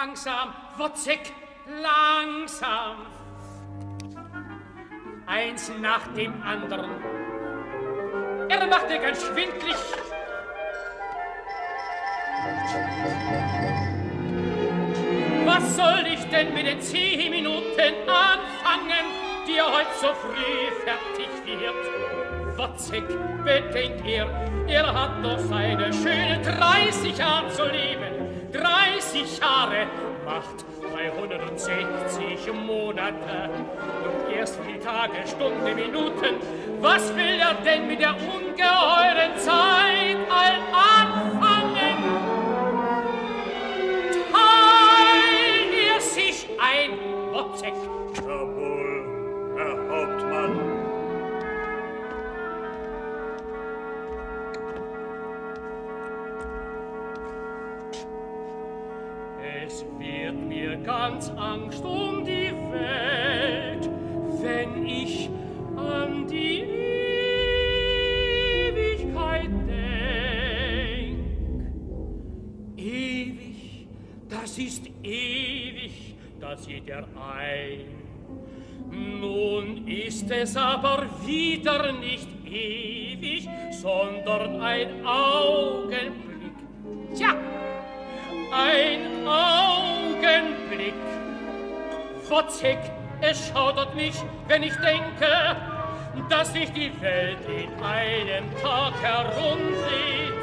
langsam, Wozzeck, langsam. Eins nach dem anderen. Er machte ganz schwindlig. Was soll ich denn mit den zehn Minuten anfangen, die er heute so früh fertig wird? Wozzeck, bedenkt ihr, er hat noch seine schönen 30 Jahre zu leben. 30 Jahre macht 360 Monate. Und erst die Tage, Stunden, Minuten. Was will er denn mit der ungeheuren Zeit es aber wieder nicht ewig, sondern ein Augenblick. Tja, ein Augenblick. Wozzeck, es schaudert mich, wenn ich denke, dass sich die Welt in einem Tag herumdreht.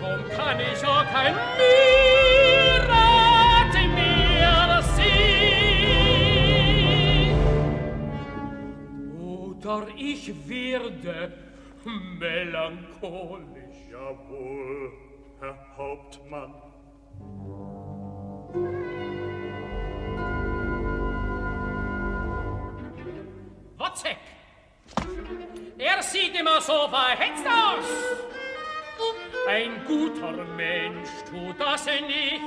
Drum kann ich auch kein Mirakel Oder ich werde melancholisch. Jawohl, Herr Hauptmann. Wozzeck! Er sieht immer so verhetzt aus. Ein guter Mensch tut das nicht.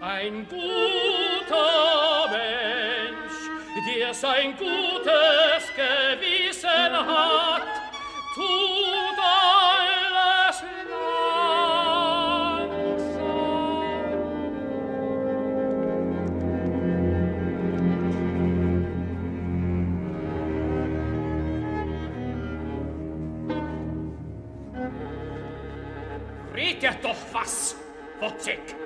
Ein guter Mensch, dir sein gutes Gewissen hat, tut alles langsam. Redet doch was, Wotzig!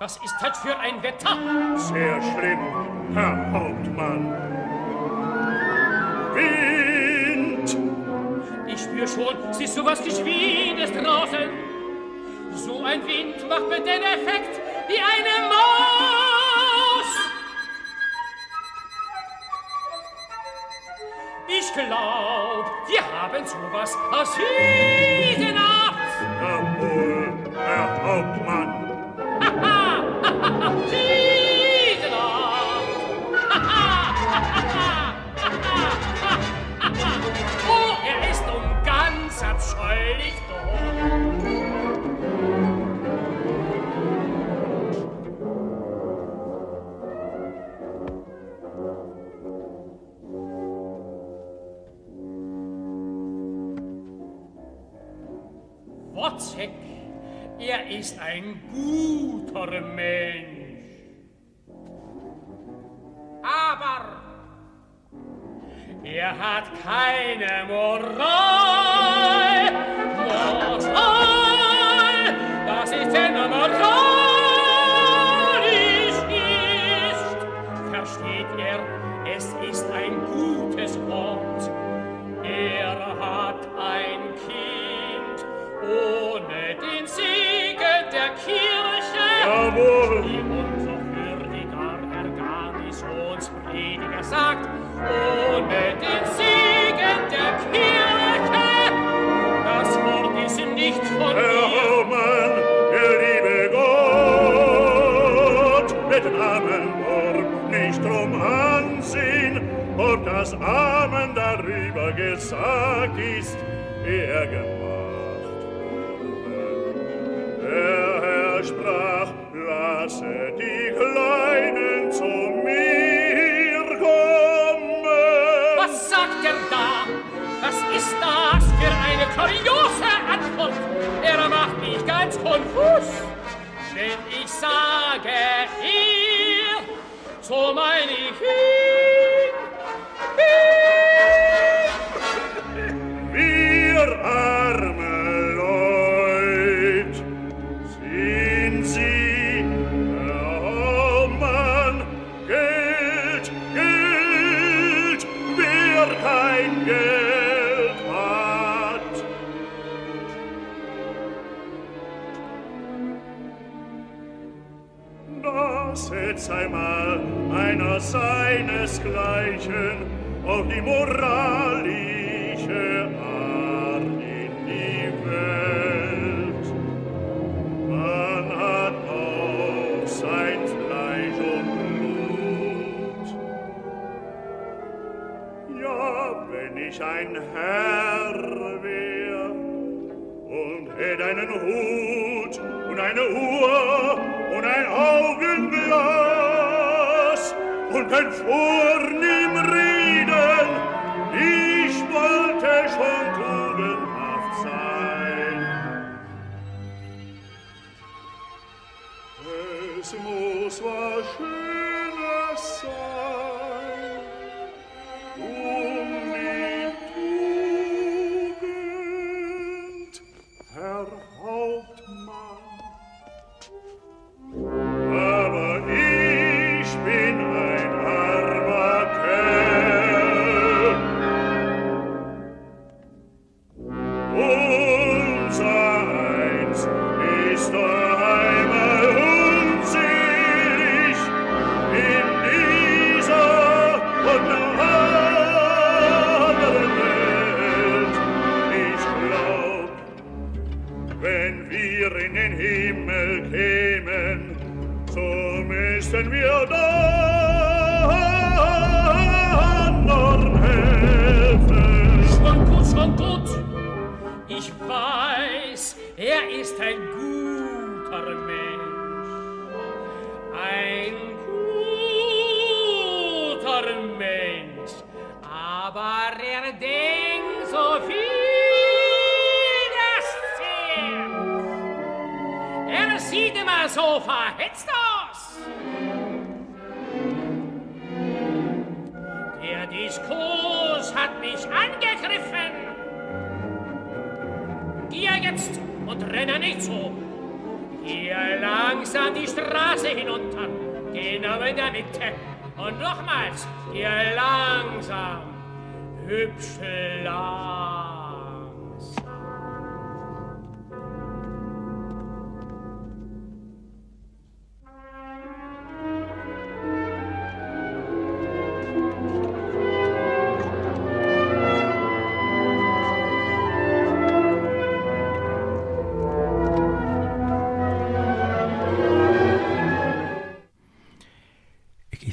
Was ist das für ein Wetter? Sehr schlimm, Herr Hauptmann. Wind! Ich spür schon, es ist sowas Geschwiedes draußen. So ein Wind macht mir den Effekt wie eine Maus. Ich glaub, wir haben sowas aus Wiedenach. Jawohl, Herr Hauptmann. Oh, er um Wozzeck, er ist ein guter hat keine Moral. das Amen darüber gesagt ist, er gemacht. Der Herr sprach, lasse die Kleinen zu mir kommen. Was sagt er da? Was ist das für eine kuriose Antwort? Er macht mich ganz konfus. Denn ich sage ihr, so meine ich ihr. And for.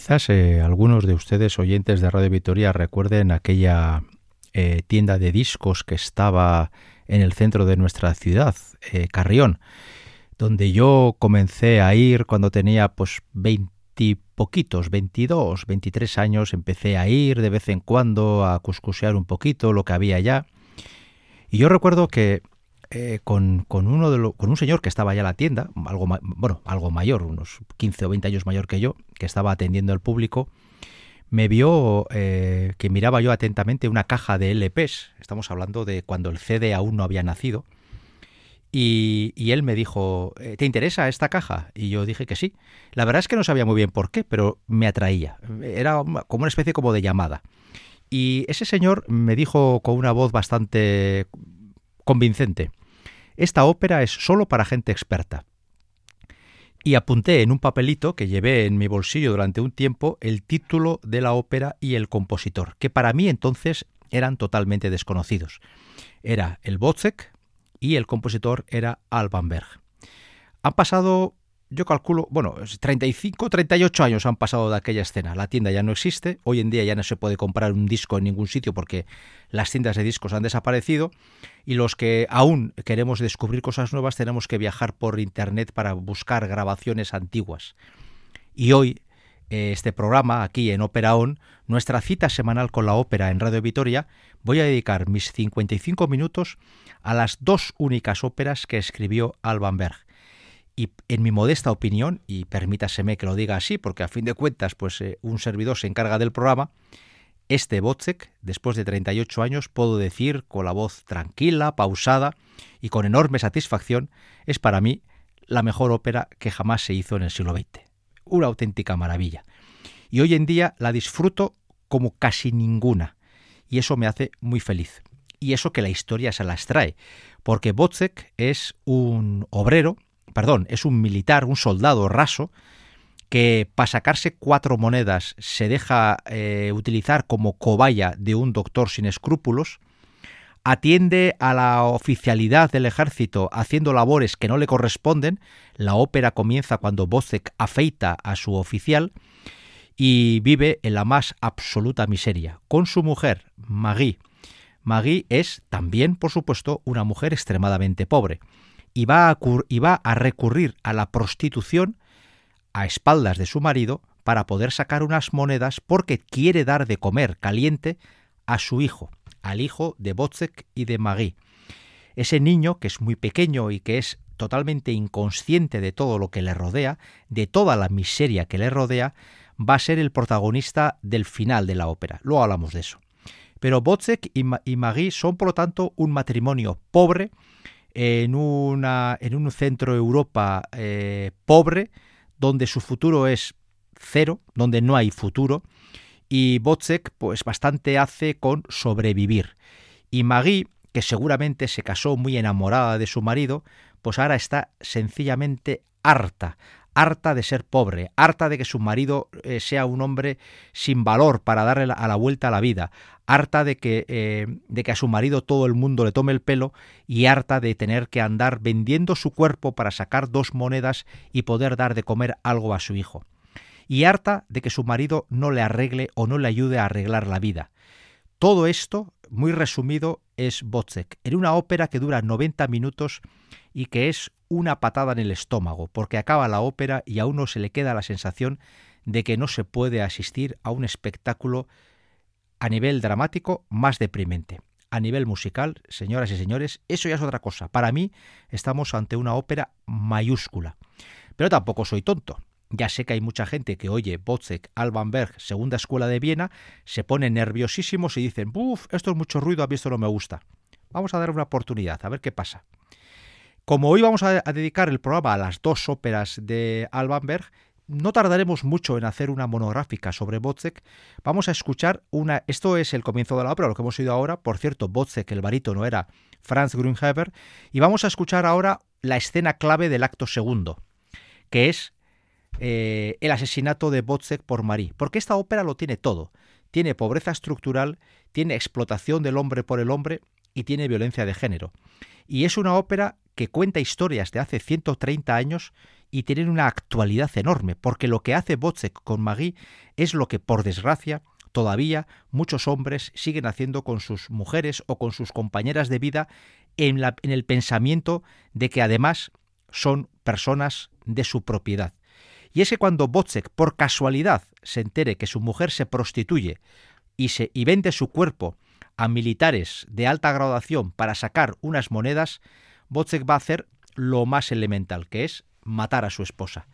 Quizás eh, algunos de ustedes oyentes de Radio Vitoria recuerden aquella eh, tienda de discos que estaba en el centro de nuestra ciudad, eh, Carrión, donde yo comencé a ir cuando tenía pues 20 poquitos, 22, 23 años, empecé a ir de vez en cuando a cuscusear un poquito lo que había allá. Y yo recuerdo que eh, con, con, uno de con un señor que estaba allá en la tienda, algo, bueno, algo mayor, unos 15 o 20 años mayor que yo, que estaba atendiendo al público, me vio eh, que miraba yo atentamente una caja de LPs, estamos hablando de cuando el CD aún no había nacido, y, y, él me dijo, ¿te interesa esta caja? Y yo dije que sí. La verdad es que no sabía muy bien por qué, pero me atraía. Era como una especie como de llamada. Y ese señor me dijo con una voz bastante convincente, esta ópera es solo para gente experta. Y apunté en un papelito que llevé en mi bolsillo durante un tiempo el título de la ópera y el compositor, que para mí entonces eran totalmente desconocidos. Era el Wozzeck y el compositor era Alban Berg. Han pasado, yo calculo, bueno, 35, 38 años han pasado de aquella escena. La tienda ya no existe, hoy en día ya no se puede comprar un disco en ningún sitio porque las tiendas de discos han desaparecido y los que aún queremos descubrir cosas nuevas tenemos que viajar por internet para buscar grabaciones antiguas. Y hoy este programa aquí en Ópera On, nuestra cita semanal con la ópera en Radio Vitoria, voy a dedicar mis 55 minutos a las dos únicas óperas que escribió Alban Berg. Y en mi modesta opinión, y permítaseme que lo diga así, porque a fin de cuentas, pues eh, un servidor se encarga del programa, este Wozzeck, después de 38 años, puedo decir con la voz tranquila, pausada y con enorme satisfacción, es para mí la mejor ópera que jamás se hizo en el siglo XX. Una auténtica maravilla. Y hoy en día la disfruto como casi ninguna. Y eso me hace muy feliz. Y eso que la historia se las trae. Porque Wozzeck es un obrero, perdón, es un militar, un soldado raso, que para sacarse cuatro monedas se deja eh, utilizar como cobaya de un doctor sin escrúpulos, atiende a la oficialidad del ejército haciendo labores que no le corresponden, la ópera comienza cuando Bozek afeita a su oficial, y vive en la más absoluta miseria, con su mujer, Marie. Marie es también, por supuesto, una mujer extremadamente pobre, y va a, y va a recurrir a la prostitución a espaldas de su marido para poder sacar unas monedas porque quiere dar de comer caliente a su hijo, al hijo de Botzek y de Marie. Ese niño, que es muy pequeño y que es totalmente inconsciente de todo lo que le rodea, de toda la miseria que le rodea, va a ser el protagonista del final de la ópera. Luego hablamos de eso. Pero Botzek y, Marie son, por lo tanto, un matrimonio pobre en, una, en un centro Europa eh, pobre, donde su futuro es cero, donde no hay futuro, y Botzek pues bastante hace con sobrevivir. Y Marie, que seguramente se casó muy enamorada de su marido, pues ahora está sencillamente harta, harta de ser pobre, harta de que su marido eh, sea un hombre sin valor para darle a la vuelta a la vida, harta de que, eh, de que a su marido todo el mundo le tome el pelo y harta de tener que andar vendiendo su cuerpo para sacar dos monedas y poder dar de comer algo a su hijo. Y harta de que su marido no le arregle o no le ayude a arreglar la vida. Todo esto, muy resumido, es Botzek, en una ópera que dura 90 minutos y que es una patada en el estómago, porque acaba la ópera y a uno se le queda la sensación de que no se puede asistir a un espectáculo a nivel dramático más deprimente. A nivel musical, señoras y señores, eso ya es otra cosa. Para mí estamos ante una ópera mayúscula. Pero tampoco soy tonto. Ya sé que hay mucha gente que oye Botzek, Alban Berg, Segunda Escuela de Viena, se pone nerviosísimos y dicen, ¡buf! Esto es mucho ruido, a mí esto no me gusta. Vamos a dar una oportunidad, a ver qué pasa. Como hoy vamos a, dedicar el programa a las dos óperas de Alban Berg, no tardaremos mucho en hacer una monográfica sobre Botzek. Vamos a escuchar una. Esto es el comienzo de la ópera, lo que hemos oído ahora. Por cierto, Botzek, el barítono, era Franz Grünheber. Y vamos a escuchar ahora la escena clave del acto segundo, que es eh, el asesinato de Botzek por Marie. Porque esta ópera lo tiene todo. Tiene pobreza estructural, tiene explotación del hombre por el hombre y tiene violencia de género. Y es una ópera que cuenta historias de hace 130 años y tienen una actualidad enorme, porque lo que hace Botzek con Magui es lo que, por desgracia, todavía muchos hombres siguen haciendo con sus mujeres o con sus compañeras de vida en, la, en el pensamiento de que además son personas de su propiedad. Y es que cuando Botzek, por casualidad, se entere que su mujer se prostituye y, se, y vende su cuerpo a militares de alta graduación para sacar unas monedas, Botzek va a hacer lo más elemental, que es matar a su esposa.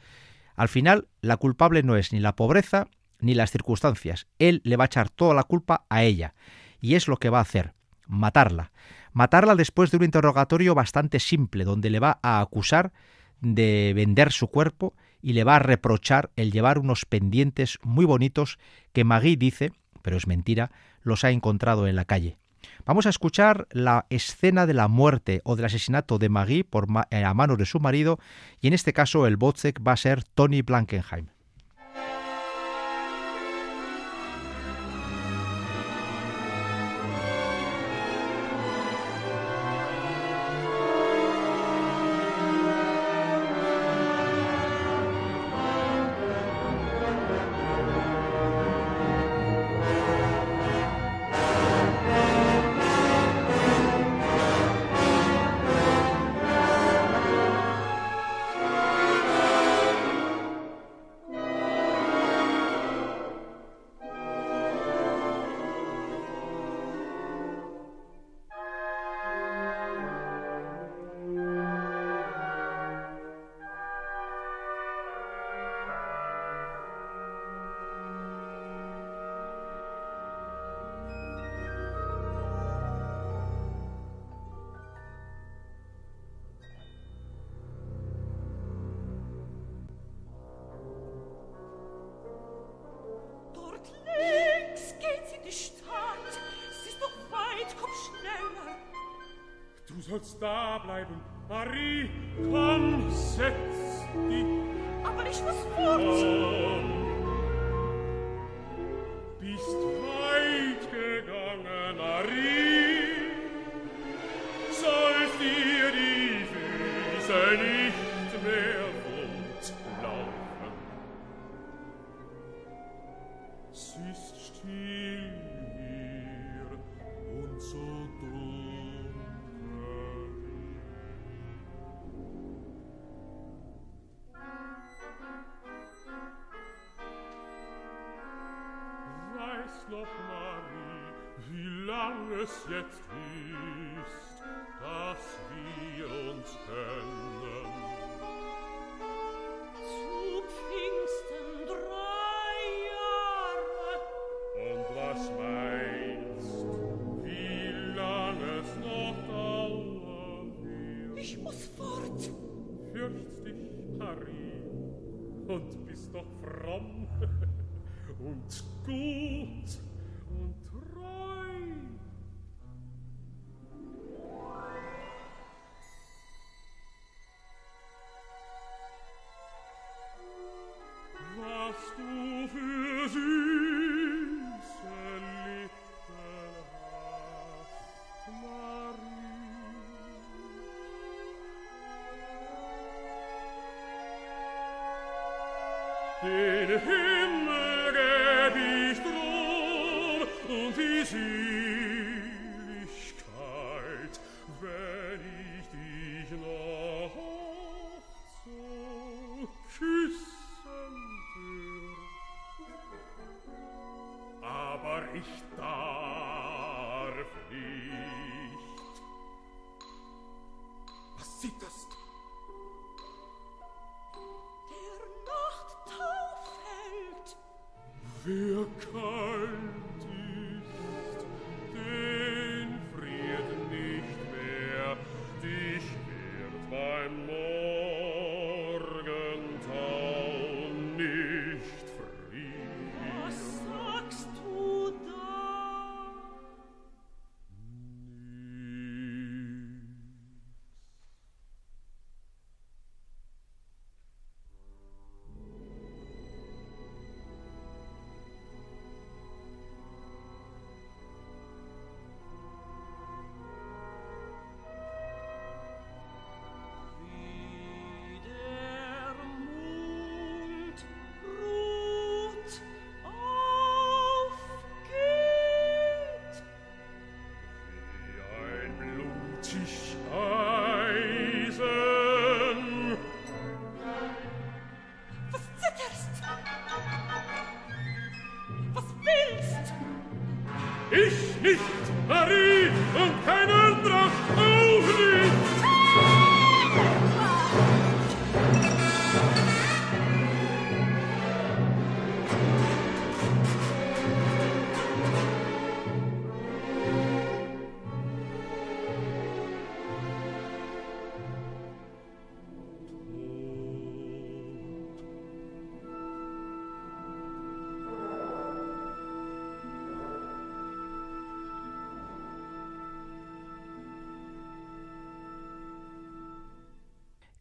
Al final, la culpable no es ni la pobreza ni las circunstancias. Él le va a echar toda la culpa a ella. Y es lo que va a hacer, matarla. Matarla después de un interrogatorio bastante simple, donde le va a acusar de vender su cuerpo y le va a reprochar el llevar unos pendientes muy bonitos que Magui dice, pero es mentira, los ha encontrado en la calle. Vamos a escuchar la escena de la muerte o del asesinato de Maggie por eh, a manos de su marido y en este caso el Botzek va a ser Tony Blankenheim. kurz da bleiben. Marie, komm, setz dich. Aber ich muss fort.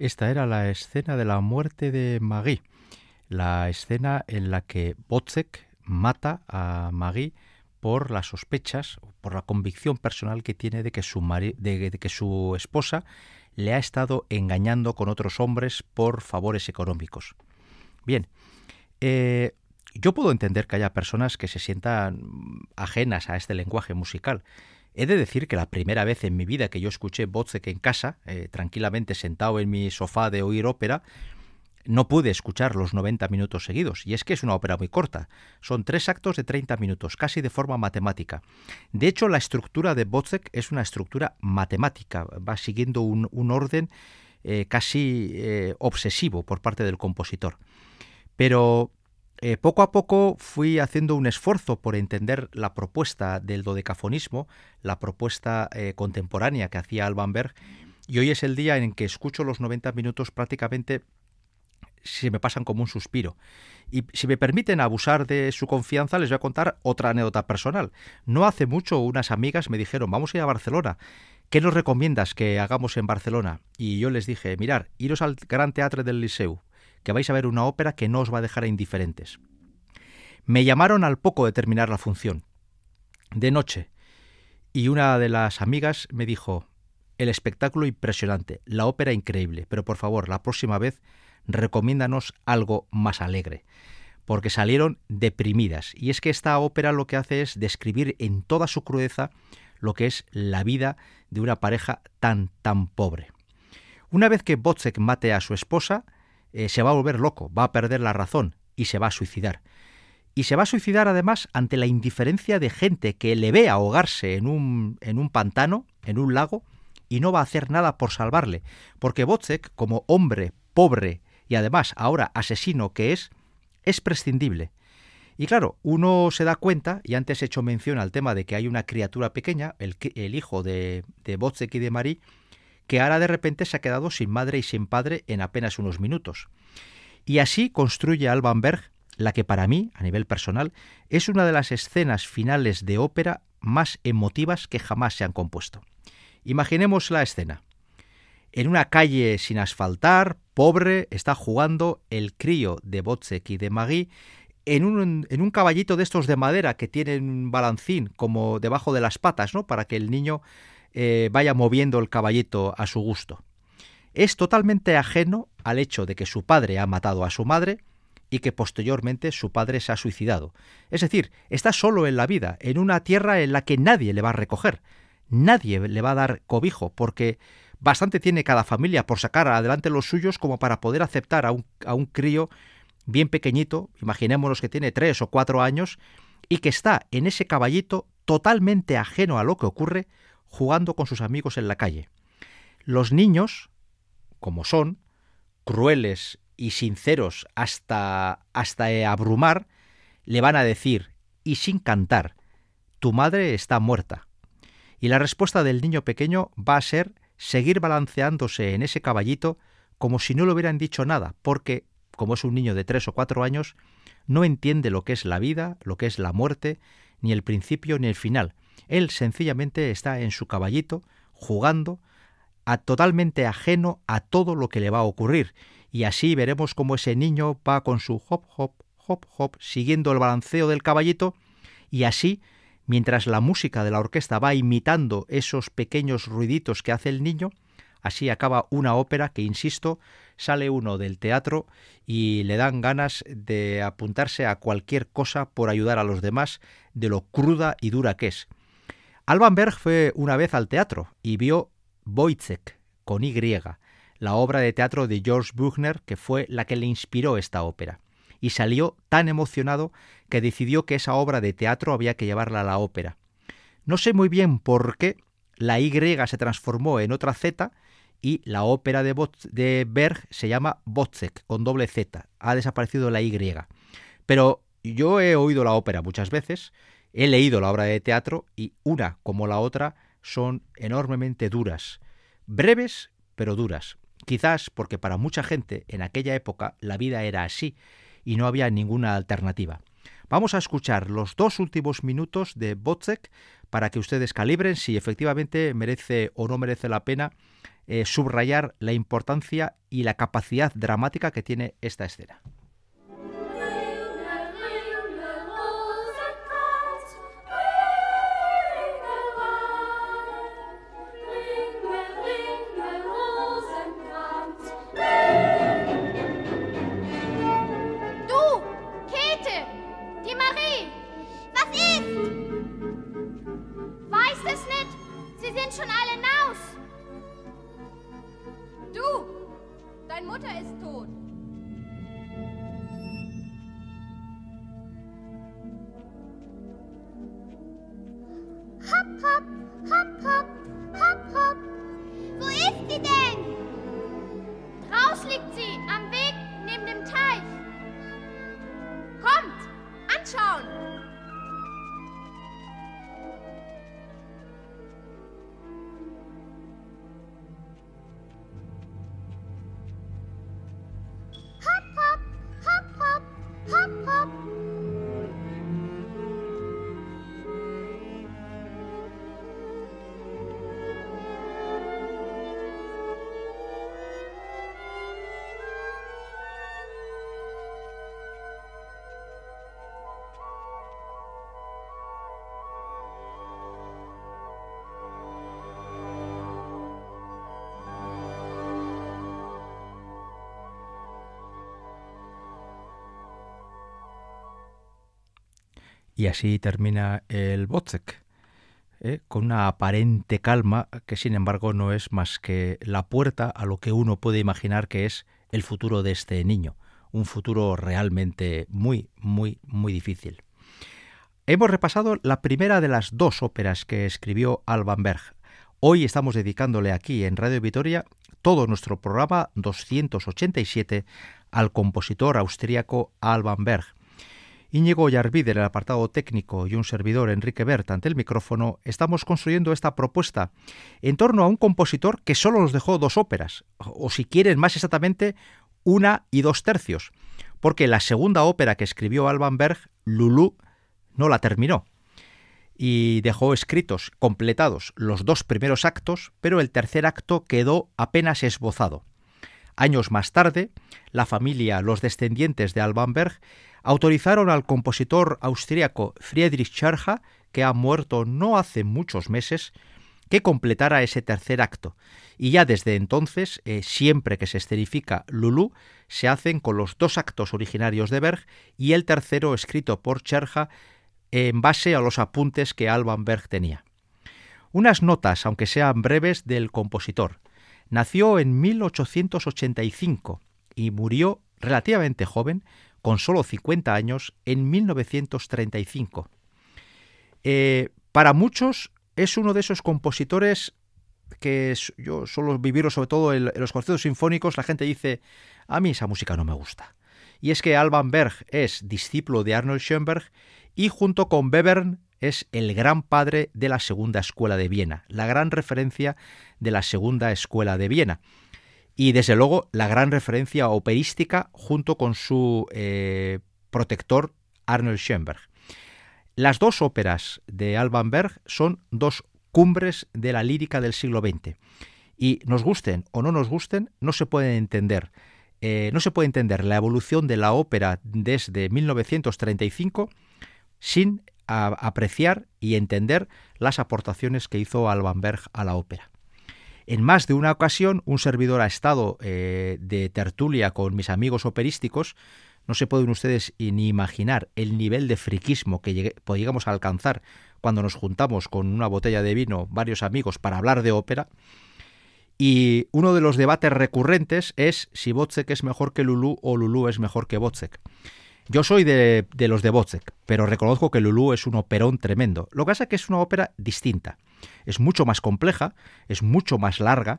Esta era la escena de la muerte de Magui, la escena en la que Botzek mata a Magui por las sospechas, por la convicción personal que tiene de que su, de, de que su esposa le ha estado engañando con otros hombres por favores económicos. Bien, eh, yo puedo entender que haya personas que se sientan ajenas a este lenguaje musical. He de decir que la primera vez en mi vida que yo escuché Botzek en casa, eh, tranquilamente sentado en mi sofá de oír ópera, no pude escuchar los 90 minutos seguidos, y es que es una ópera muy corta. Son tres actos de 30 minutos, casi de forma matemática. De hecho, la estructura de Botzek es una estructura matemática, va siguiendo un, un orden eh, casi eh, obsesivo por parte del compositor. Pero eh, poco a poco fui haciendo un esfuerzo por entender la propuesta del dodecafonismo, la propuesta eh, contemporánea que hacía Alban Berg, y hoy es el día en que escucho los 90 minutos prácticamente se me pasan como un suspiro. Y si me permiten abusar de su confianza, les voy a contar otra anécdota personal. No hace mucho unas amigas me dijeron, vamos a ir a Barcelona. ¿Qué nos recomiendas que hagamos en Barcelona? Y yo les dije, mirar, iros al Gran Teatro del Liceu, que vais a ver una ópera que no os va a dejar indiferentes. Me llamaron al poco de terminar la función, de noche, y una de las amigas me dijo, el espectáculo impresionante, la ópera increíble, pero por favor, la próxima vez recomiéndanos algo más alegre, porque salieron deprimidas. Y es que esta ópera lo que hace es describir en toda su crudeza lo que es la vida de una pareja tan, tan pobre. Una vez que Botzek mate a su esposa, eh, se va a volver loco, va a perder la razón y se va a suicidar. Y se va a suicidar además ante la indiferencia de gente que le ve ahogarse en un, en un pantano, en un lago, y no va a hacer nada por salvarle, porque Botzek, como hombre pobre y además ahora asesino que es, es prescindible. Y claro, uno se da cuenta, y antes he hecho mención al tema de que hay una criatura pequeña, el, el hijo de, de Botzek y de Marie, que ahora de repente se ha quedado sin madre y sin padre en apenas unos minutos. Y así construye Alban Berg la que para mí, a nivel personal, es una de las escenas finales de ópera más emotivas que jamás se han compuesto. Imaginemos la escena. En una calle sin asfaltar, pobre, está jugando el crío de Botzek y de Magui en un, en un caballito de estos de madera que tienen un balancín como debajo de las patas, ¿no? Para que el niño eh, vaya moviendo el caballito a su gusto. Es totalmente ajeno al hecho de que su padre ha matado a su madre y que posteriormente su padre se ha suicidado. Es decir, está solo en la vida, en una tierra en la que nadie le va a recoger, nadie le va a dar cobijo, porque bastante tiene cada familia por sacar adelante los suyos como para poder aceptar a un, a un crío bien pequeñito, imaginémonos que tiene tres o cuatro años, y que está en ese caballito totalmente ajeno a lo que ocurre, jugando con sus amigos en la calle. Los niños, como son, crueles y sinceros hasta, hasta abrumar, le van a decir, y sin cantar, tu madre está muerta. Y la respuesta del niño pequeño va a ser seguir balanceándose en ese caballito como si no le hubieran dicho nada, porque, como es un niño de tres o cuatro años, no entiende lo que es la vida, lo que es la muerte, ni el principio ni el final. Él sencillamente está en su caballito, jugando, a totalmente ajeno a todo lo que le va a ocurrir, y así veremos cómo ese niño va con su hop hop hop hop siguiendo el balanceo del caballito, y así mientras la música de la orquesta va imitando esos pequeños ruiditos que hace el niño, así acaba una ópera que, insisto, sale uno del teatro y le dan ganas de apuntarse a cualquier cosa por ayudar a los demás de lo cruda y dura que es. Alban Berg fue una vez al teatro y vio Wojciech con Y, la obra de teatro de George Buchner que fue la que le inspiró esta ópera y salió tan emocionado que decidió que esa obra de teatro había que llevarla a la ópera. No sé muy bien por qué la Y se transformó en otra Z y la ópera de, Berg se llama Botzek, con doble Z. Ha desaparecido la Y. Pero yo he oído la ópera muchas veces, he leído la obra de teatro y una como la otra son enormemente duras. Breves, pero duras. Quizás porque para mucha gente en aquella época la vida era así y no había ninguna alternativa. Vamos a escuchar los dos últimos minutos de Botzek para que ustedes calibren si efectivamente merece o no merece la pena eh, subrayar la importancia y la capacidad dramática que tiene esta escena. Y así termina el Wozzeck, ¿eh? con una aparente calma que sin embargo no es más que la puerta a lo que uno puede imaginar que es el futuro de este niño, un futuro realmente muy, muy, muy difícil. Hemos repasado la primera de las dos óperas que escribió Alban Berg. Hoy estamos dedicándole aquí en Radio Vitoria todo nuestro programa 287 al compositor austríaco Alban Berg. Íñigo Yarvid en el apartado técnico y un servidor Enrique Bert ante el micrófono estamos construyendo esta propuesta en torno a un compositor que solo nos dejó dos óperas, o si quieren más exactamente, una y dos tercios, porque la segunda ópera que escribió Alban Berg, Lulú, no la terminó y dejó escritos, completados, los dos primeros actos, pero el tercer acto quedó apenas esbozado. Años más tarde, la familia, los descendientes de Alban Berg, autorizaron al compositor austríaco Friedrich Schercha, que ha muerto no hace muchos meses, que completara ese tercer acto. Y ya desde entonces, eh, siempre que se escenifica Lulú, se hacen con los dos actos originarios de Berg y el tercero escrito por Schercha en base a los apuntes que Alban Berg tenía. Unas notas, aunque sean breves, del compositor. Nació en 1885 y murió relativamente joven, con solo 50 años, en 1935. Eh, para muchos es uno de esos compositores que yo solo vivir sobre todo en, los conciertos sinfónicos, la gente dice, a mí esa música no me gusta. Y es que Alban Berg es discípulo de Arnold Schoenberg y junto con Webern es el gran padre de la Segunda Escuela de Viena, la gran referencia de la Segunda Escuela de Viena. Y desde luego la gran referencia operística junto con su eh, protector Arnold Schoenberg. Las dos óperas de Alban Berg son dos cumbres de la lírica del siglo XX. Y nos gusten o no nos gusten, no se pueden entender. Eh, no se puede entender la evolución de la ópera desde 1935 sin apreciar y entender las aportaciones que hizo Alban Berg a la ópera. En más de una ocasión, un servidor ha estado eh, de tertulia con mis amigos operísticos. No se pueden ustedes ni imaginar el nivel de friquismo que llegamos a alcanzar cuando nos juntamos con una botella de vino varios amigos para hablar de ópera. Y uno de los debates recurrentes es si Botzek es mejor que Lulú o Lulú es mejor que Botzek. Yo soy de, los de Botzek, pero reconozco que Lulú es un operón tremendo. Lo que pasa es que es una ópera distinta. Es mucho más compleja, es mucho más larga,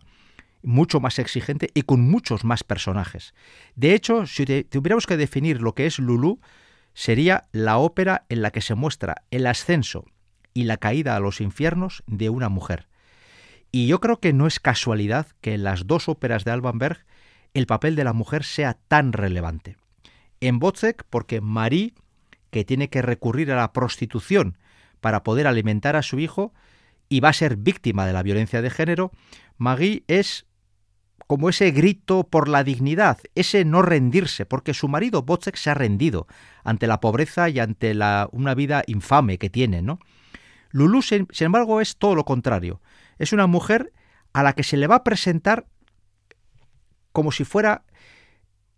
mucho más exigente y con muchos más personajes. De hecho, si tuviéramos que definir lo que es Lulú, sería la ópera en la que se muestra el ascenso y la caída a los infiernos de una mujer. Y yo creo que no es casualidad que en las dos óperas de Alban Berg el papel de la mujer sea tan relevante en Botzek porque Marie, que tiene que recurrir a la prostitución para poder alimentar a su hijo y va a ser víctima de la violencia de género, Marie es como ese grito por la dignidad, ese no rendirse, porque su marido Botzek se ha rendido ante la pobreza y ante la, una vida infame que tiene, ¿no? Lulú, sin embargo, es todo lo contrario. Es una mujer a la que se le va a presentar como si fuera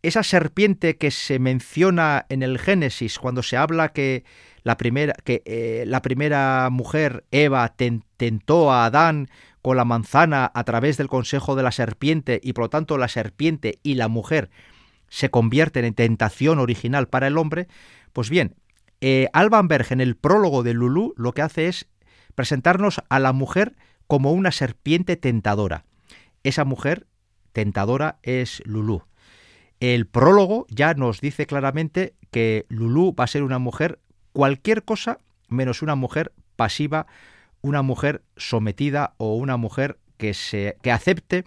esa serpiente que se menciona en el Génesis cuando se habla que la primera, que, eh, la primera mujer, Eva, tentó a Adán con la manzana a través del consejo de la serpiente y por lo tanto la serpiente y la mujer se convierten en tentación original para el hombre, pues bien, eh, Alban Berg en el prólogo de Lulú lo que hace es presentarnos a la mujer como una serpiente tentadora. Esa mujer tentadora es Lulú. El prólogo ya nos dice claramente que Lulú va a ser una mujer cualquier cosa menos una mujer pasiva, una mujer sometida o una mujer que, se, que acepte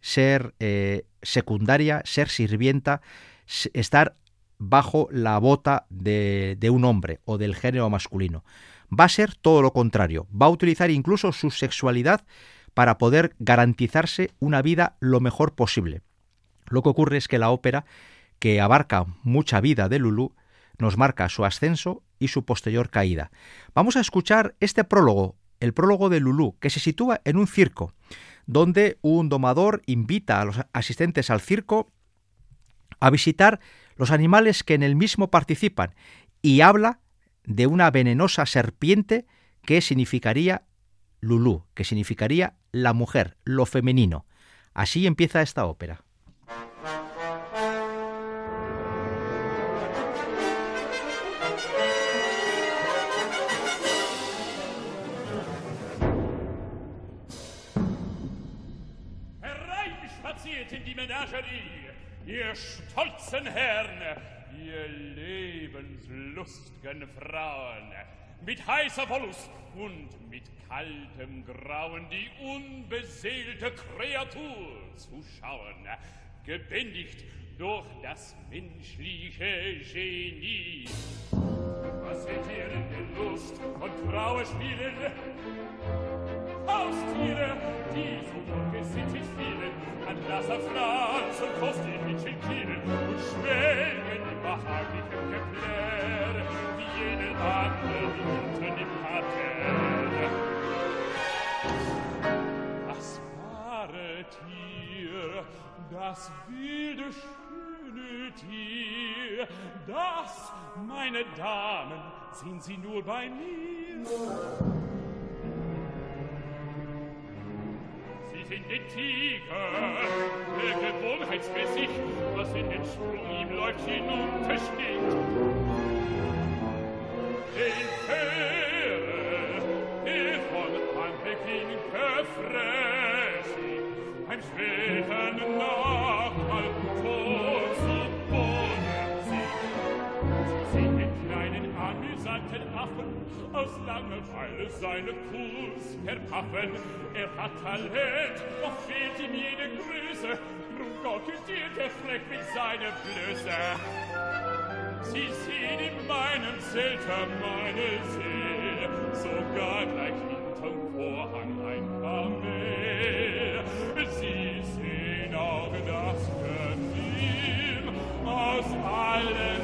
ser eh, secundaria, ser sirvienta, estar bajo la bota de, de, un hombre o del género masculino. Va a ser todo lo contrario, va a utilizar incluso su sexualidad para poder garantizarse una vida lo mejor posible. Lo que ocurre es que la ópera, que abarca mucha vida de Lulú, nos marca su ascenso y su posterior caída. Vamos a escuchar este prólogo, el prólogo de Lulú, que se sitúa en un circo, donde un domador invita a los asistentes al circo a visitar los animales que en el mismo participan y habla de una venenosa serpiente que significaría Lulú, que significaría la mujer, lo femenino. Así empieza esta ópera. Menagerie, ihr stolzen Herren, ihr lebenslustgen Frauen, mit heißer Wollust und mit kaltem Grauen die unbeseelte Kreatur zu schauen, gebändigt durch das menschliche Genie. Was seht ihr in der Lust und Frauen spielen? Austire, die so dunkel sind wie vielen, an blasser Franz und kostümlich Schinkieren und schwelgen im behaglichen Geplär, wie jenen anderen unten im Parterre. Das wahre Tier, das wilde schöne Tier, das, meine Damen, sehen Sie nur bei mir. in den Tiger, der gewohnheitsmäßig, was in den Sprung ihm läuft, hinuntersteht. Den Impere, der von Anbeginn gefräßig, beim schwerer aus Langeweile seine Kurs verpaffen. Er hat Talent, doch fehlt ihm jede Größe, drum kokettiert er frech mit seiner Blöße. Sie sehen in meinem Zelter meine Seele, sogar gleich hinterm Vorhang ein Kamel. Sie sehen auch das Gefühl aus allen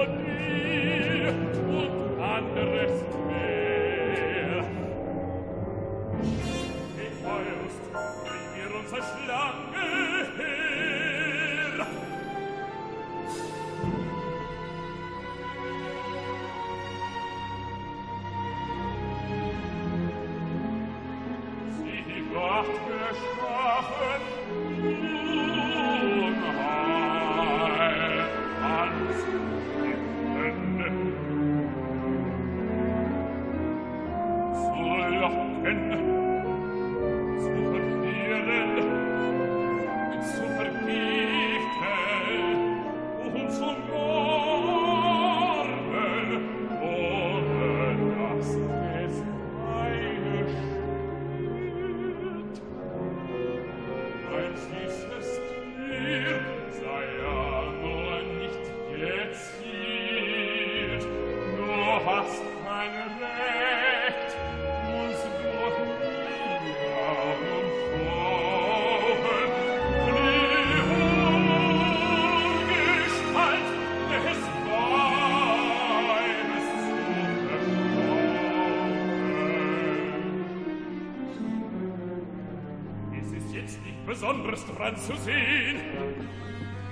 Franzosin,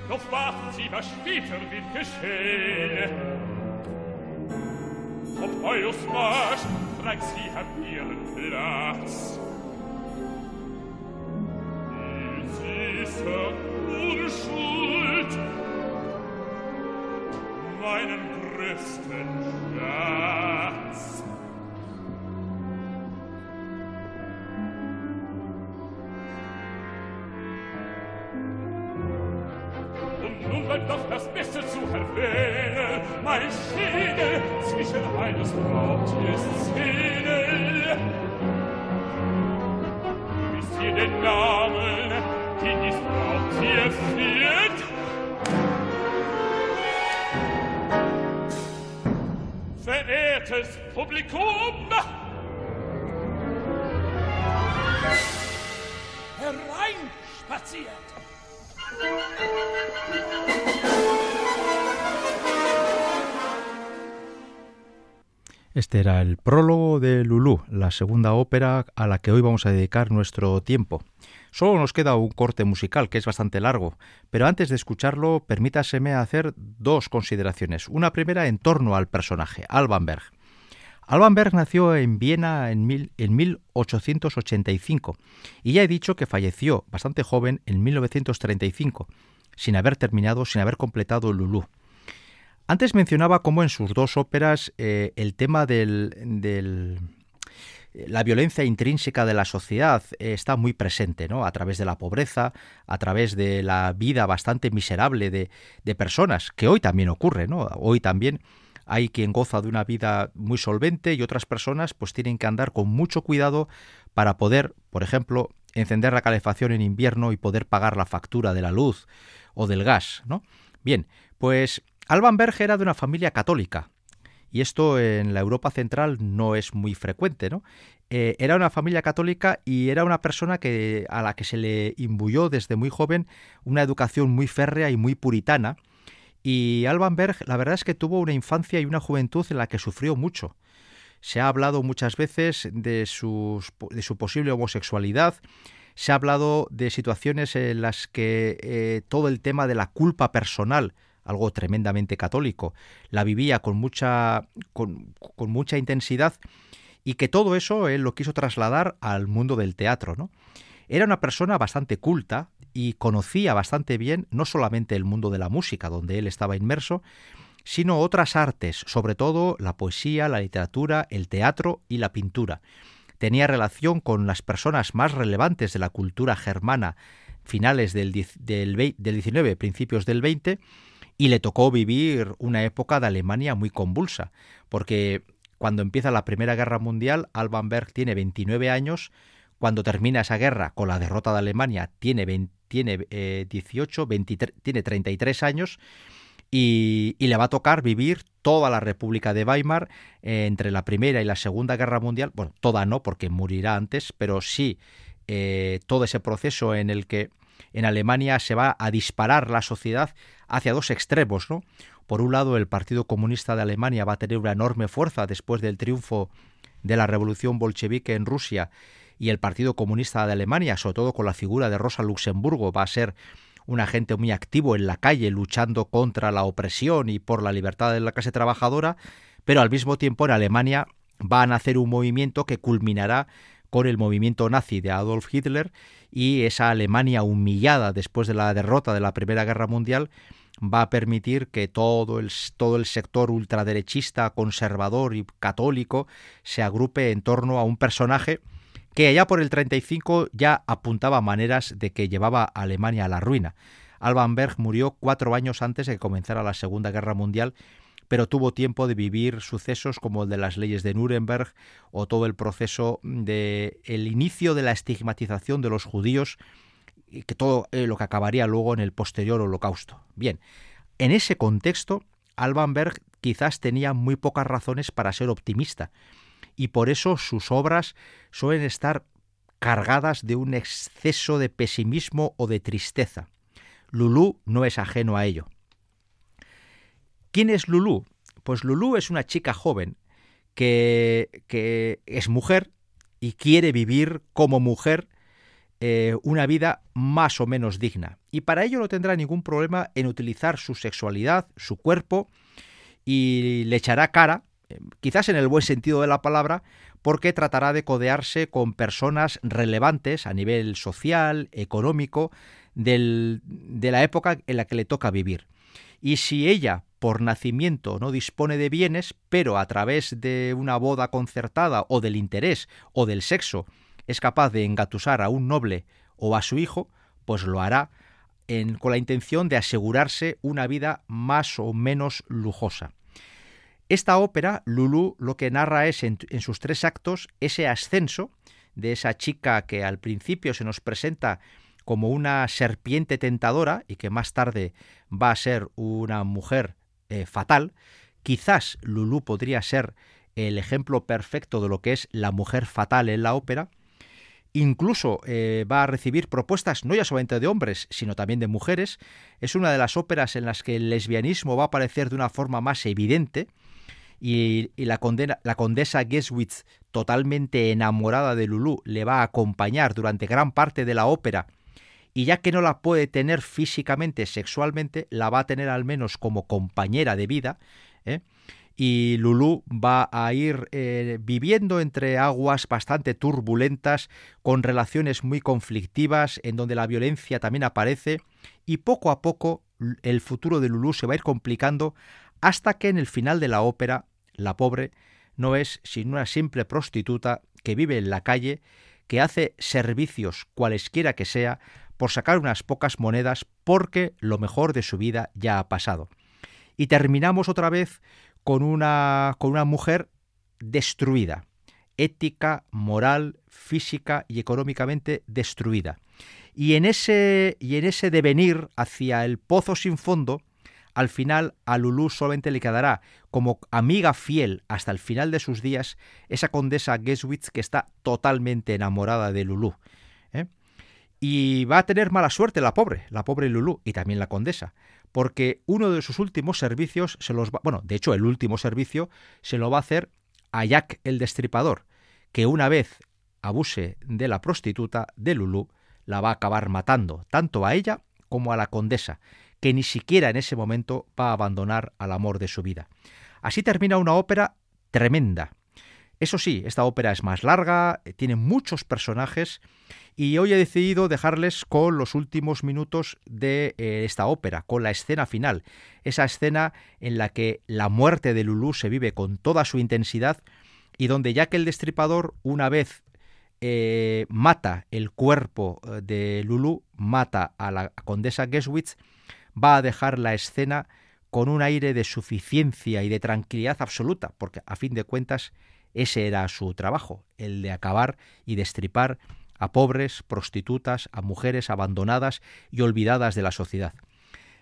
doch wacht sie, was später wird geschehen. Ob Eus Marsch, fragt sie, hat ihren Plan. Schädel zwischen eines Raubtiers Zähne. Wisst ihr den Namen, den dies Raubtier führt? Verehrtes Publikum! Hereinspaziert! Este era el prólogo de Lulú, la segunda ópera a la que hoy vamos a dedicar nuestro tiempo. Solo nos queda un corte musical que es bastante largo, pero antes de escucharlo, permítaseme hacer dos consideraciones. Una primera en torno al personaje, Alban Berg. Alban Berg nació en Viena en, mil, en 1885 y ya he dicho que falleció bastante joven en 1935, sin haber terminado, sin haber completado Lulú. Antes mencionaba cómo en sus dos óperas eh, el tema del, la violencia intrínseca de la sociedad eh, está muy presente, ¿no? A través de la pobreza, a través de la vida bastante miserable de, de, personas, que hoy también ocurre, ¿no? Hoy también hay quien goza de una vida muy solvente y otras personas pues tienen que andar con mucho cuidado para poder, por ejemplo, encender la calefacción en invierno y poder pagar la factura de la luz o del gas, ¿no? Bien, pues Alban Berg era de una familia católica, y esto en la Europa central no es muy frecuente, ¿no? Eh, era una familia católica y era una persona que, a la que se le imbuyó desde muy joven una educación muy férrea y muy puritana. Y Alban Berg, la verdad es que tuvo una infancia y una juventud en la que sufrió mucho. Se ha hablado muchas veces de, su posible homosexualidad, se ha hablado de situaciones en las que eh, todo el tema de la culpa personal algo tremendamente católico, la vivía con mucha, con, con mucha intensidad y que todo eso él lo quiso trasladar al mundo del teatro. ¿no? Era una persona bastante culta y conocía bastante bien no solamente el mundo de la música, donde él estaba inmerso, sino otras artes, sobre todo la poesía, la literatura, el teatro y la pintura. Tenía relación con las personas más relevantes de la cultura germana, finales del, del, del 19, principios del 20, y le tocó vivir una época de Alemania muy convulsa, porque cuando empieza la Primera Guerra Mundial, Alban Berg tiene 29 años, cuando termina esa guerra con la derrota de Alemania tiene, tiene 18, eh, tiene 33 años, y, le va a tocar vivir toda la República de Weimar eh, entre la Primera y la Segunda Guerra Mundial, bueno, toda no, porque morirá antes, pero sí eh, todo ese proceso en el que en Alemania se va a disparar la sociedad hacia dos extremos, ¿no? Por un lado, el Partido Comunista de Alemania va a tener una enorme fuerza después del triunfo de la revolución bolchevique en Rusia y el Partido Comunista de Alemania, sobre todo con la figura de Rosa Luxemburgo, va a ser un agente muy activo en la calle luchando contra la opresión y por la libertad de la clase trabajadora, pero al mismo tiempo en Alemania va a nacer un movimiento que culminará con el movimiento nazi de Adolf Hitler y esa Alemania humillada después de la derrota de la Primera Guerra Mundial va a permitir que todo el, todo el sector ultraderechista, conservador y católico se agrupe en torno a un personaje que allá por el 35 ya apuntaba maneras de que llevaba a Alemania a la ruina. Alban Berg murió cuatro años antes de que comenzara la Segunda Guerra Mundial pero tuvo tiempo de vivir sucesos como el de las leyes de Nuremberg o todo el proceso de el inicio de la estigmatización de los judíos que todo eh, lo que acabaría luego en el posterior holocausto. Bien, en ese contexto, Alban Berg quizás tenía muy pocas razones para ser optimista, y por eso sus obras suelen estar cargadas de un exceso de pesimismo o de tristeza. Lulú no es ajeno a ello. ¿Quién es Lulú? Pues Lulú es una chica joven que, es mujer y quiere vivir como mujer eh, una vida más o menos digna. Y para ello no tendrá ningún problema en utilizar su sexualidad, su cuerpo, y le echará cara, eh, quizás en el buen sentido de la palabra, porque tratará de codearse con personas relevantes a nivel social, económico, del, de la época en la que le toca vivir. Y si ella por nacimiento no dispone de bienes, pero a través de una boda concertada o del interés o del sexo es capaz de engatusar a un noble o a su hijo, pues lo hará con la intención de asegurarse una vida más o menos lujosa. Esta ópera, Lulú, lo que narra es en sus tres actos ese ascenso de esa chica que al principio se nos presenta como una serpiente tentadora y que más tarde va a ser una mujer eh, fatal, quizás Lulú podría ser el ejemplo perfecto de lo que es la mujer fatal en la ópera, incluso eh, va a recibir propuestas no ya solamente de hombres, sino también de mujeres. Es una de las óperas en las que el lesbianismo va a aparecer de una forma más evidente y, la condesa Geswitz, totalmente enamorada de Lulú, le va a acompañar durante gran parte de la ópera y ya que no la puede tener físicamente, sexualmente, la va a tener al menos como compañera de vida, ¿eh? y Lulú va a ir eh, viviendo entre aguas bastante turbulentas, con relaciones muy conflictivas, en donde la violencia también aparece, y poco a poco el futuro de Lulú se va a ir complicando hasta que en el final de la ópera, la pobre no es sino una simple prostituta que vive en la calle, que hace servicios cualesquiera que sea, por sacar unas pocas monedas porque lo mejor de su vida ya ha pasado. Y terminamos otra vez con una, con una mujer destruida, ética, moral, física y económicamente destruida. Y en ese, y en ese devenir hacia el pozo sin fondo, al final a Lulú solamente le quedará como amiga fiel hasta el final de sus días esa condesa Geswitz que está totalmente enamorada de Lulú. Y va a tener mala suerte la pobre, la pobre Lulú y también la condesa, porque uno de sus últimos servicios se los va, bueno, de hecho el último servicio se lo va a hacer a Jack el Destripador, que una vez abuse de la prostituta de Lulú, la va a acabar matando, tanto a ella como a la condesa, que ni siquiera en ese momento va a abandonar al amor de su vida. Así termina una ópera tremenda. Eso sí, esta ópera es más larga, eh, tiene muchos personajes y hoy he decidido dejarles con los últimos minutos de eh, esta ópera, con la escena final, esa escena en la que la muerte de Lulú se vive con toda su intensidad y donde ya que el destripador una vez eh, mata el cuerpo de Lulú, mata a la condesa Geswitz, va a dejar la escena con un aire de suficiencia y de tranquilidad absoluta, porque a fin de cuentas ese era su trabajo, el de acabar y destripar a pobres, prostitutas, a mujeres abandonadas y olvidadas de la sociedad.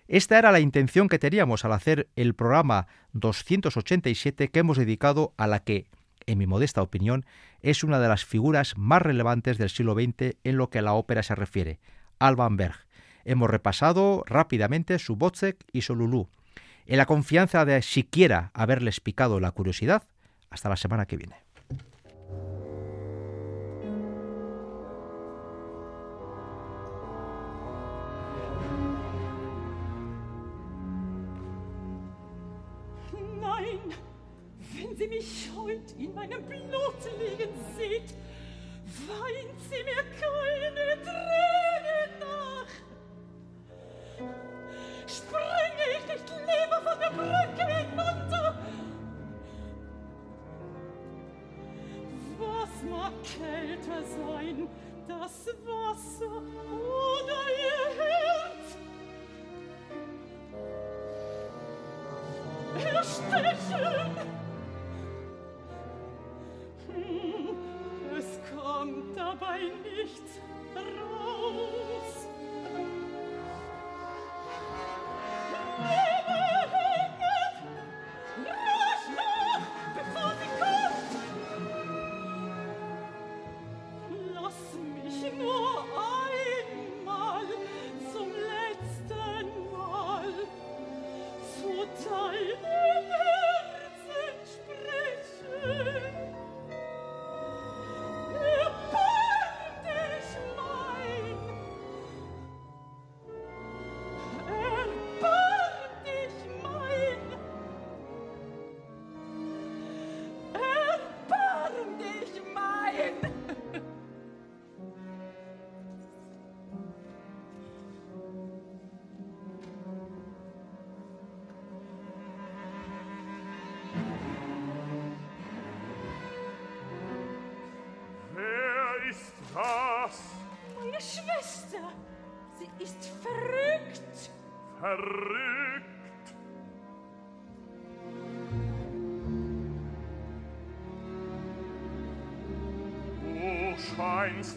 Esta era la intención que teníamos al hacer el programa 287 que hemos dedicado a la que, en mi modesta opinión, es una de las figuras más relevantes del siglo XX en lo que a la ópera se refiere, Alban Berg. Hemos repasado rápidamente su Wozzeck y su Lulú, en la confianza de siquiera haberles picado la curiosidad. Hasta la semana que viene. Nein, wenn sie mich heut in meinem Blut liegen sieht, weint sie mir keine Träne nach. Springe ich nicht lieber von der Brücke mag kälter sein, das Wasser oder ihr Herz? Erstechen! Hm, Es kommt dabei nichts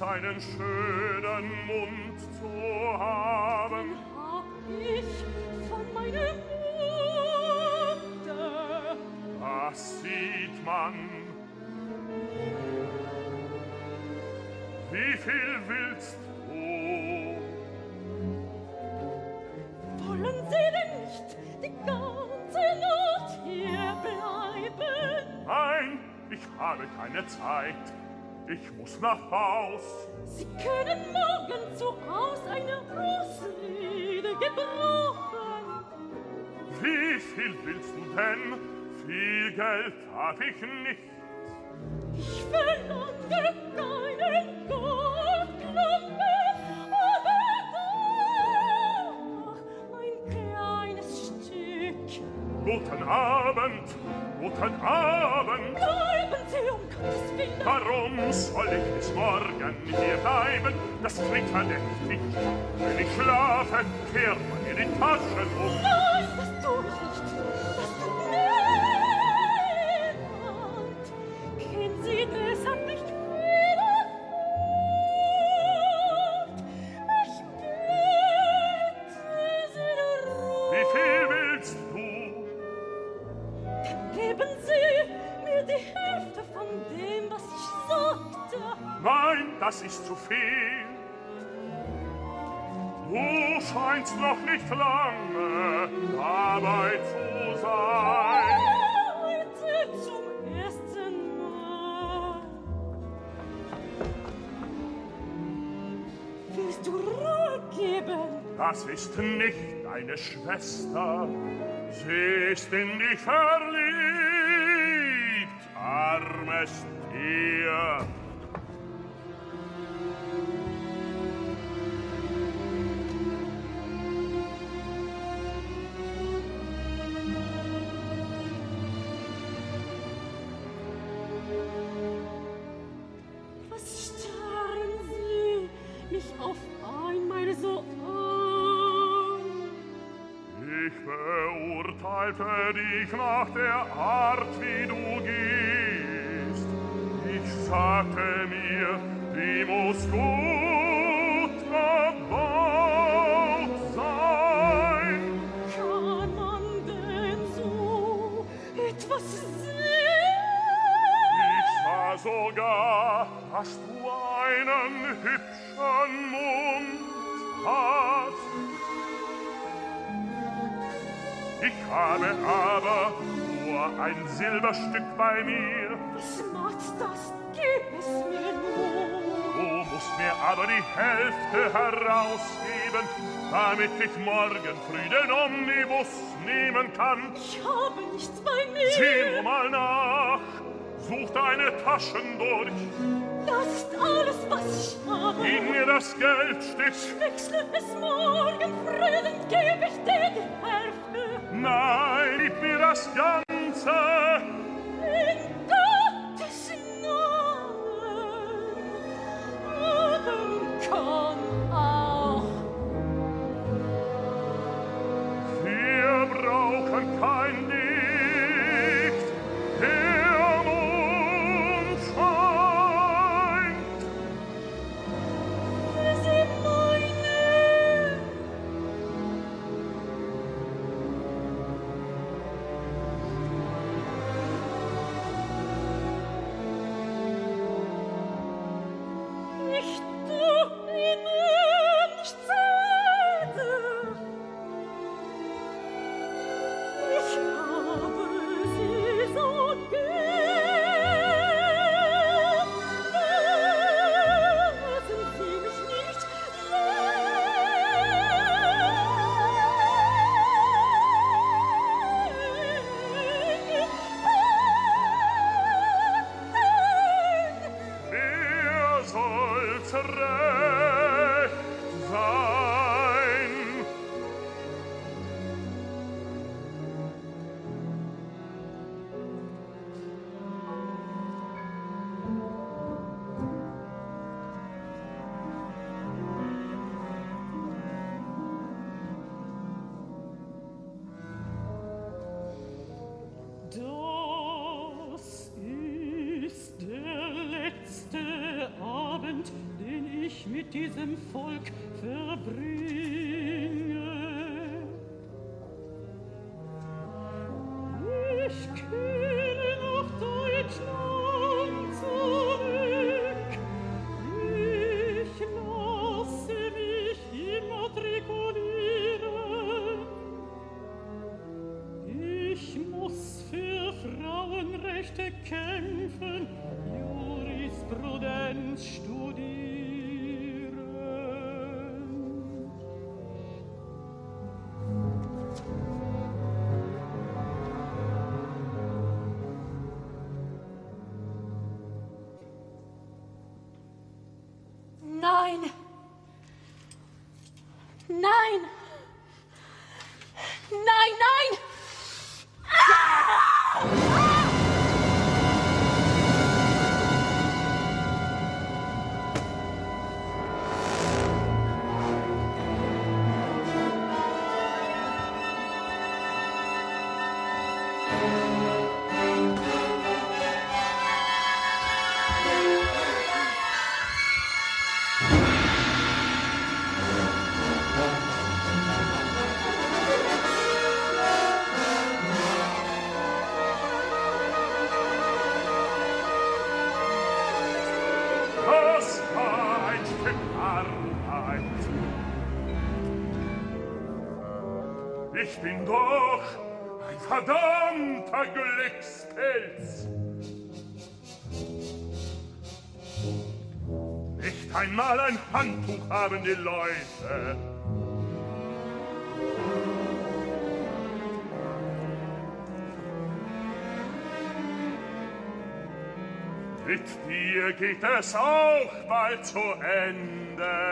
scheinst einen schönen Mund zu haben. Hab ich von meiner Mutter. Das sieht man. Wie viel willst du? Wollen Sie denn nicht die ganze Nacht hier bleiben? habe keine Zeit. Ich muss nach Haus. Sie können morgen zu Haus eine Ausrede gebrauchen. Wie viel willst du denn? Viel Geld hab ich nicht. Ich verlange deinen Goldklumpen. Guten Abend, guten Abend. Guten Abend. Warum soll ich bis morgen hier bleiben? Das klingt verdächtig. Wenn ich schlafe, kehrt man in die Taschen um. Was? Du scheinst noch nicht lange dabei zu sein. Heute zum ersten Mal. Willst du Ruhe geben? Das ist nicht deine Schwester. Sie ist in dich verliebt, armes richte dich nach der Art, wie du gehst. Ich sagte habe aber nur ein Silberstück bei mir. Was macht das? Gib es mir nur. Du musst mir aber die Hälfte herausgeben, damit ich morgen früh den Omnibus nehmen kann. Ich habe nichts bei mir. Sieh nur mal nach, such deine Taschen durch. Das ist alles, was ich habe. Gib mir das Geldstück. Wechsle es morgen, Frieden, gebe ich dir die Hälfte. mai di più Rechte kämpfen, Jurisprudenz studieren. Glückspilz. Nicht einmal ein Handtuch haben die Leute. Mit dir geht es auch bald zu Ende.